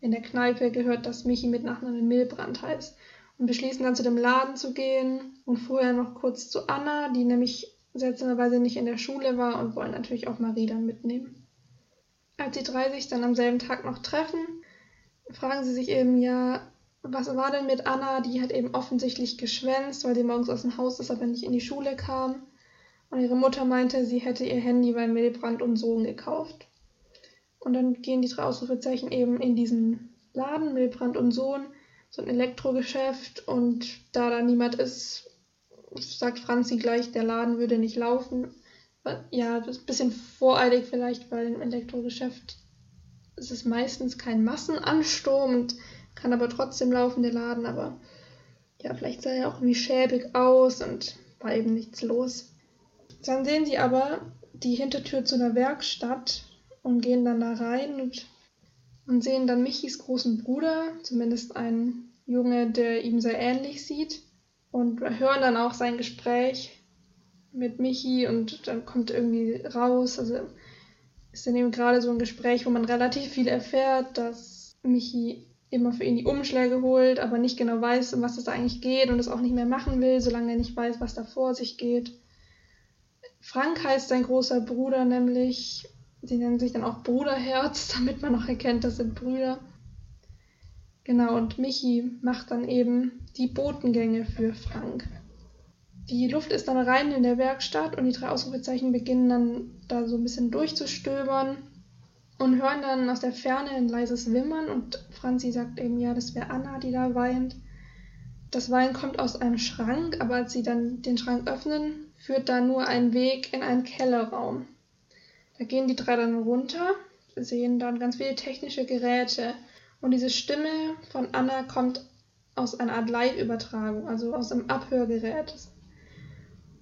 in der Kneipe gehört, dass Michi mit Nachnamen Milbrand heißt. Und beschließen dann zu dem Laden zu gehen und vorher noch kurz zu Anna, die nämlich seltsamerweise nicht in der Schule war und wollen natürlich auch Marie dann mitnehmen. Als die drei sich dann am selben Tag noch treffen, fragen sie sich eben ja, was war denn mit Anna? Die hat eben offensichtlich geschwänzt, weil sie morgens aus dem Haus ist, aber nicht in die Schule kam. Und ihre Mutter meinte, sie hätte ihr Handy bei Milbrand und Sohn gekauft. Und dann gehen die drei Ausrufezeichen eben in diesen Laden, Milbrand und Sohn, so ein Elektrogeschäft. Und da da niemand ist, sagt Franzi gleich, der Laden würde nicht laufen. Ja, das ist ein bisschen voreilig vielleicht, weil im Elektrogeschäft ist es meistens kein Massenansturm und kann aber trotzdem laufen, der Laden. Aber ja, vielleicht sah er auch irgendwie schäbig aus und war eben nichts los. Dann sehen sie aber die Hintertür zu einer Werkstatt und gehen dann da rein und, und sehen dann Michis großen Bruder, zumindest einen Junge, der ihm sehr ähnlich sieht. Und hören dann auch sein Gespräch mit Michi und dann kommt irgendwie raus, also ist dann eben gerade so ein Gespräch, wo man relativ viel erfährt, dass Michi immer für ihn die Umschläge holt, aber nicht genau weiß, um was es da eigentlich geht und es auch nicht mehr machen will, solange er nicht weiß, was da vor sich geht. Frank heißt sein großer Bruder nämlich Sie nennen sich dann auch Bruderherz, damit man auch erkennt, das sind Brüder. Genau, und Michi macht dann eben die Botengänge für Frank. Die Luft ist dann rein in der Werkstatt und die drei Ausrufezeichen beginnen dann da so ein bisschen durchzustöbern und hören dann aus der Ferne ein leises Wimmern und Franzi sagt eben, ja, das wäre Anna, die da weint. Das Weinen kommt aus einem Schrank, aber als sie dann den Schrank öffnen, führt da nur ein Weg in einen Kellerraum. Da gehen die drei dann runter, sehen dann ganz viele technische Geräte. Und diese Stimme von Anna kommt aus einer Art Live-Übertragung, also aus einem Abhörgerät.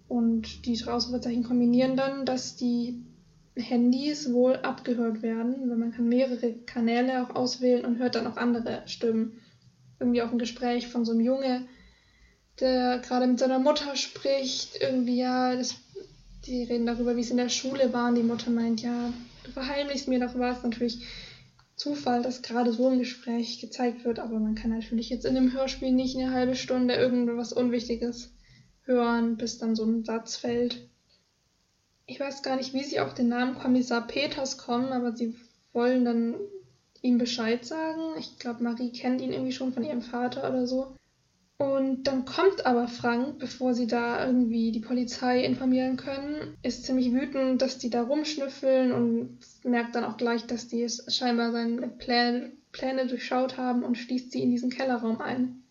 Und die Ausrufezeichen kombinieren dann, dass die Handys wohl abgehört werden, weil man kann mehrere Kanäle auch auswählen und hört dann auch andere Stimmen. Irgendwie auch ein Gespräch von so einem Junge, der gerade mit seiner Mutter spricht, irgendwie ja, das, die reden darüber, wie es in der Schule war und die Mutter meint, ja, du verheimlichst mir doch was, natürlich Zufall, dass gerade so ein Gespräch gezeigt wird, aber man kann natürlich jetzt in dem Hörspiel nicht eine halbe Stunde irgendwas Unwichtiges hören, bis dann so ein Satz fällt. Ich weiß gar nicht, wie sie auf den Namen Kommissar Peters kommen, aber sie wollen dann ihm Bescheid sagen. Ich glaube, Marie kennt ihn irgendwie schon von ihrem Vater oder so. Und dann kommt aber Frank, bevor sie da irgendwie die Polizei informieren können, ist ziemlich wütend, dass die da rumschnüffeln und merkt dann auch gleich, dass die es scheinbar seine Pläne, Pläne durchschaut haben und schließt sie in diesen Kellerraum ein.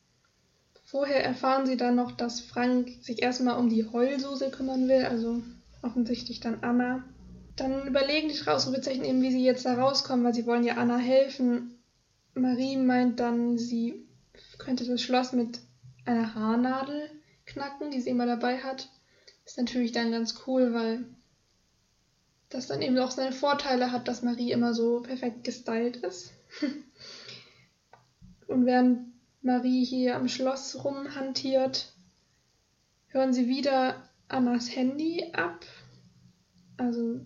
Vorher erfahren sie dann noch, dass Frank sich erstmal um die Heulsuse kümmern will, also offensichtlich dann Anna. Dann überlegen die Ausrufezeichen eben, wie sie jetzt da rauskommen, weil sie wollen ja Anna helfen. Marie meint dann, sie könnte das Schloss mit eine Haarnadel knacken, die sie immer dabei hat. Ist natürlich dann ganz cool, weil das dann eben auch seine Vorteile hat, dass Marie immer so perfekt gestylt ist. Und während Marie hier am Schloss rumhantiert, hören sie wieder Annas Handy ab. Also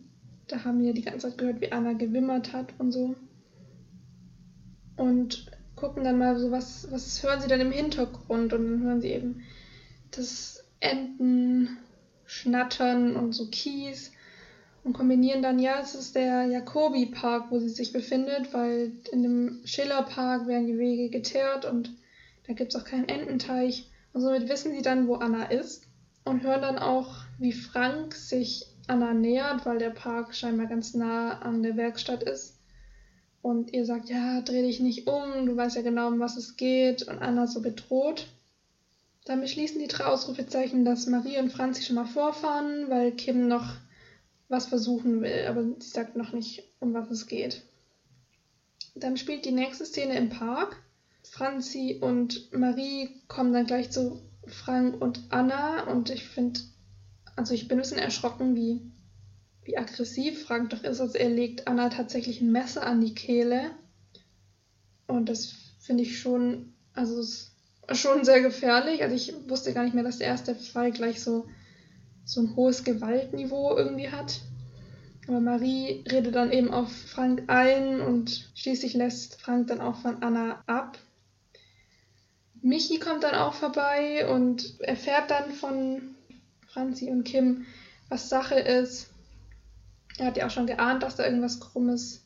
da haben wir die ganze Zeit gehört, wie Anna gewimmert hat und so. Und gucken dann mal so, was, was hören sie dann im Hintergrund und dann hören sie eben das Enten schnattern und so Kies und kombinieren dann, ja, es ist der Jacobi-Park, wo sie sich befindet, weil in dem Schiller-Park werden die Wege geteert und da gibt es auch keinen Ententeich. Und somit wissen sie dann, wo Anna ist und hören dann auch, wie Frank sich Anna nähert, weil der Park scheinbar ganz nah an der Werkstatt ist und ihr sagt, ja, dreh dich nicht um, du weißt ja genau, um was es geht und Anna so bedroht. Dann beschließen die drei Ausrufezeichen, dass Marie und Franzi schon mal vorfahren, weil Kim noch was versuchen will, aber sie sagt noch nicht, um was es geht. Dann spielt die nächste Szene im Park. Franzi und Marie kommen dann gleich zu Frank und Anna und ich finde, also ich bin ein bisschen erschrocken, wie wie aggressiv Frank doch ist. Also er legt Anna tatsächlich ein Messer an die Kehle. Und das finde ich schon, also schon sehr gefährlich. Also ich wusste gar nicht mehr, dass der erste Fall gleich so, so ein hohes Gewaltniveau irgendwie hat. Aber Marie redet dann eben auf Frank ein und schließlich lässt Frank dann auch von Anna ab. Michi kommt dann auch vorbei und erfährt dann von Franzi und Kim, was Sache ist. Er hat ja auch schon geahnt, dass da irgendwas Krummes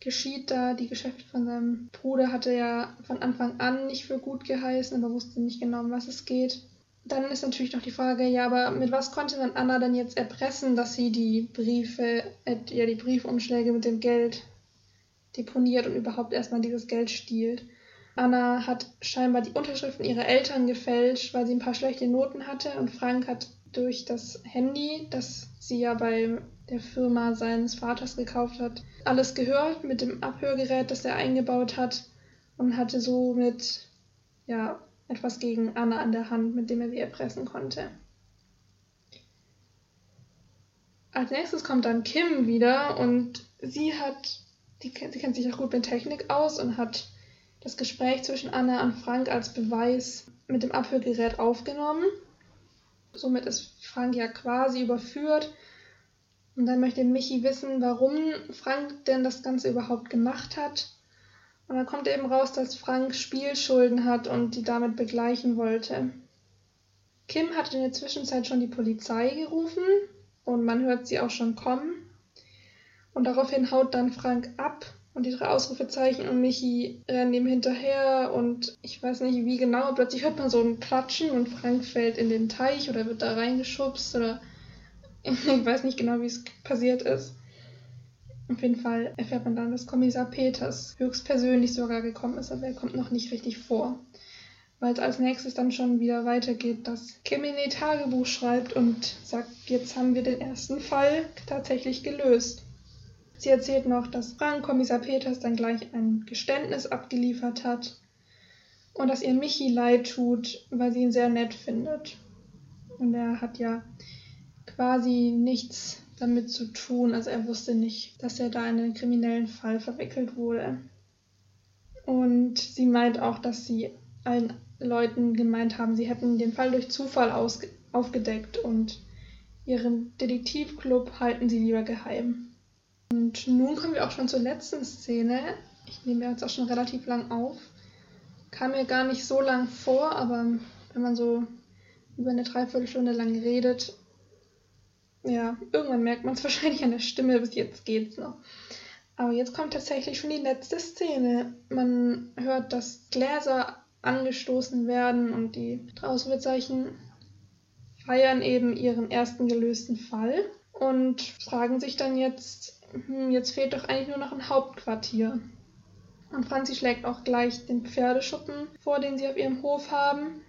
geschieht da. Die Geschäfte von seinem Bruder hatte er von Anfang an nicht für gut geheißen, aber wusste nicht genau, um was es geht. Dann ist natürlich noch die Frage, ja, aber mit was konnte dann Anna dann jetzt erpressen, dass sie die Briefe, äh, ja, die Briefumschläge mit dem Geld deponiert und überhaupt erstmal dieses Geld stiehlt? Anna hat scheinbar die Unterschriften ihrer Eltern gefälscht, weil sie ein paar schlechte Noten hatte und Frank hat durch das Handy, das sie ja bei der Firma seines Vaters gekauft hat, alles gehört mit dem Abhörgerät, das er eingebaut hat und hatte somit ja etwas gegen Anna an der Hand, mit dem er sie erpressen konnte. Als nächstes kommt dann Kim wieder und sie hat, die, sie kennt sich auch gut mit Technik aus und hat das Gespräch zwischen Anna und Frank als Beweis mit dem Abhörgerät aufgenommen. Somit ist Frank ja quasi überführt und dann möchte Michi wissen, warum Frank denn das Ganze überhaupt gemacht hat. Und dann kommt eben raus, dass Frank Spielschulden hat und die damit begleichen wollte. Kim hat in der Zwischenzeit schon die Polizei gerufen und man hört sie auch schon kommen. Und daraufhin haut dann Frank ab und die drei Ausrufezeichen und Michi rennen ihm hinterher und ich weiß nicht wie genau, plötzlich hört man so ein Platschen und Frank fällt in den Teich oder wird da reingeschubst oder ich weiß nicht genau, wie es passiert ist. Auf jeden Fall erfährt man dann, dass Kommissar Peters höchstpersönlich sogar gekommen ist, aber er kommt noch nicht richtig vor. Weil es als nächstes dann schon wieder weitergeht, dass Kim in ihr Tagebuch schreibt und sagt, jetzt haben wir den ersten Fall tatsächlich gelöst. Sie erzählt noch, dass Frank Kommissar Peters dann gleich ein Geständnis abgeliefert hat und dass ihr Michi leid tut, weil sie ihn sehr nett findet. Und er hat ja quasi nichts damit zu tun. Also er wusste nicht, dass er da in einen kriminellen Fall verwickelt wurde. Und sie meint auch, dass sie allen Leuten gemeint haben, sie hätten den Fall durch Zufall aufgedeckt und ihren Detektivclub halten sie lieber geheim. Und nun kommen wir auch schon zur letzten Szene. Ich nehme jetzt auch schon relativ lang auf. Kam mir gar nicht so lang vor, aber wenn man so über eine Dreiviertelstunde lang redet, ja, irgendwann merkt man es wahrscheinlich an der Stimme, bis jetzt geht's noch. Aber jetzt kommt tatsächlich schon die letzte Szene. Man hört, dass Gläser angestoßen werden und die Ausrufezeichen feiern eben ihren ersten gelösten Fall und fragen sich dann jetzt, hm, jetzt fehlt doch eigentlich nur noch ein Hauptquartier. Und Franzi schlägt auch gleich den Pferdeschuppen vor, den sie auf ihrem Hof haben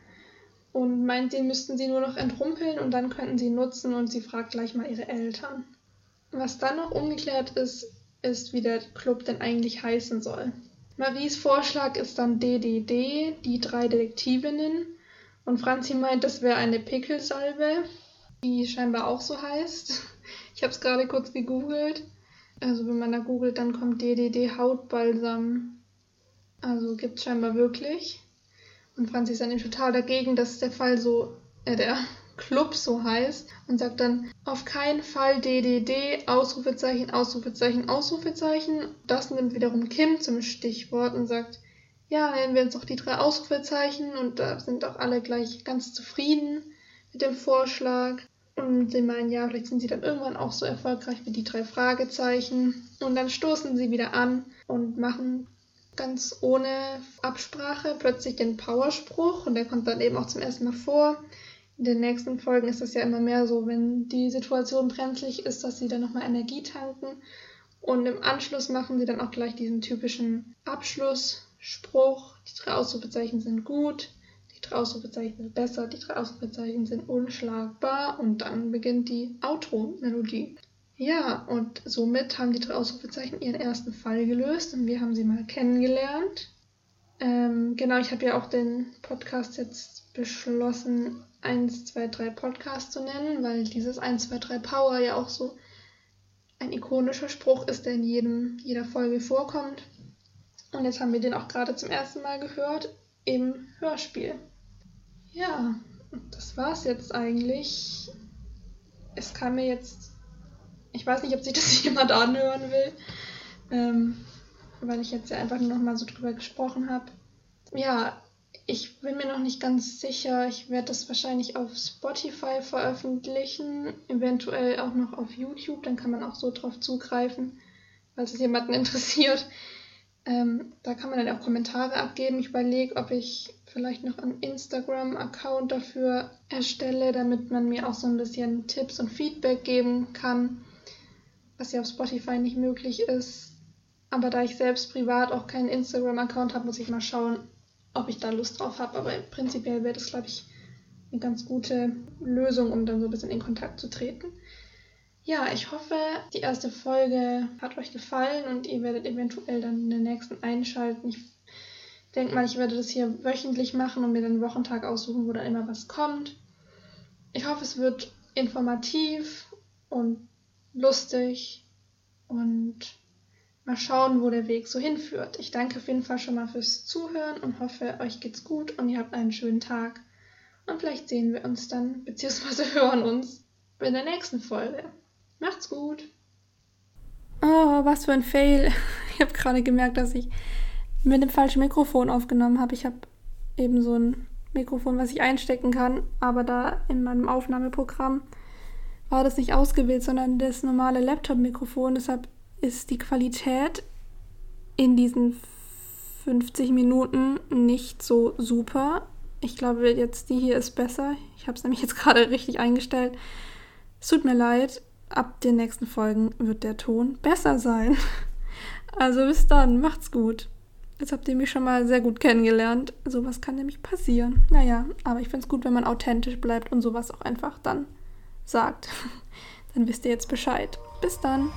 und meint, den müssten sie nur noch entrumpeln und dann könnten sie ihn nutzen und sie fragt gleich mal ihre Eltern. Was dann noch ungeklärt ist, ist, wie der Club denn eigentlich heißen soll. Maries Vorschlag ist dann DDD, die drei Detektivinnen. Und Franzi meint, das wäre eine Pickelsalbe, die scheinbar auch so heißt. Ich habe es gerade kurz gegoogelt. Also wenn man da googelt, dann kommt DDD Hautbalsam. Also gibt es scheinbar wirklich. Und Franzi ist dann total dagegen, dass der Fall so, äh, der Club so heißt und sagt dann auf keinen Fall DDD, Ausrufezeichen, Ausrufezeichen, Ausrufezeichen. Das nimmt wiederum Kim zum Stichwort und sagt, ja, nennen wir uns doch die drei Ausrufezeichen und da sind auch alle gleich ganz zufrieden mit dem Vorschlag. Und sie meinen, ja, vielleicht sind sie dann irgendwann auch so erfolgreich wie die drei Fragezeichen. Und dann stoßen sie wieder an und machen ganz ohne Absprache plötzlich den Powerspruch und der kommt dann eben auch zum ersten Mal vor in den nächsten Folgen ist es ja immer mehr so, wenn die Situation brenzlig ist, dass sie dann nochmal Energie tanken. Und im Anschluss machen sie dann auch gleich diesen typischen Abschlussspruch. Die drei Ausrufezeichen sind gut, die drei Ausrufezeichen sind besser, die drei Ausrufezeichen sind unschlagbar. Und dann beginnt die Outro-Melodie. Ja, und somit haben die drei Ausrufezeichen ihren ersten Fall gelöst und wir haben sie mal kennengelernt. Ähm, genau, ich habe ja auch den Podcast jetzt beschlossen, 1, 2, 3 Podcast zu nennen, weil dieses 1, 2, 3 Power ja auch so ein ikonischer Spruch ist, der in jedem, jeder Folge vorkommt. Und jetzt haben wir den auch gerade zum ersten Mal gehört im Hörspiel. Ja, das war's jetzt eigentlich. Es kam mir jetzt. Ich weiß nicht, ob sich das jemand anhören will. Ähm, weil ich jetzt ja einfach nur noch mal so drüber gesprochen habe. Ja, ich bin mir noch nicht ganz sicher. Ich werde das wahrscheinlich auf Spotify veröffentlichen, eventuell auch noch auf YouTube. Dann kann man auch so drauf zugreifen, falls es jemanden interessiert. Ähm, da kann man dann auch Kommentare abgeben. Ich überlege, ob ich vielleicht noch einen Instagram-Account dafür erstelle, damit man mir auch so ein bisschen Tipps und Feedback geben kann, was ja auf Spotify nicht möglich ist. Aber da ich selbst privat auch keinen Instagram-Account habe, muss ich mal schauen, ob ich da Lust drauf habe. Aber prinzipiell wäre das, glaube ich, eine ganz gute Lösung, um dann so ein bisschen in Kontakt zu treten. Ja, ich hoffe, die erste Folge hat euch gefallen und ihr werdet eventuell dann in den nächsten einschalten. Ich denke mal, ich werde das hier wöchentlich machen und mir dann einen Wochentag aussuchen, wo dann immer was kommt. Ich hoffe, es wird informativ und lustig und mal schauen, wo der Weg so hinführt. Ich danke auf jeden Fall schon mal fürs Zuhören und hoffe, euch geht's gut und ihr habt einen schönen Tag. Und vielleicht sehen wir uns dann, beziehungsweise hören uns in der nächsten Folge. Macht's gut. Oh, was für ein Fail. Ich habe gerade gemerkt, dass ich mit dem falschen Mikrofon aufgenommen habe. Ich habe eben so ein Mikrofon, was ich einstecken kann, aber da in meinem Aufnahmeprogramm war das nicht ausgewählt, sondern das normale Laptop-Mikrofon. Deshalb ist die Qualität in diesen 50 Minuten nicht so super. Ich glaube, jetzt die hier ist besser. Ich habe es nämlich jetzt gerade richtig eingestellt. Es tut mir leid. Ab den nächsten Folgen wird der Ton besser sein. Also bis dann, macht's gut. Jetzt habt ihr mich schon mal sehr gut kennengelernt. Sowas kann nämlich passieren. Naja, aber ich finde es gut, wenn man authentisch bleibt und sowas auch einfach dann sagt. Dann wisst ihr jetzt Bescheid. Bis dann.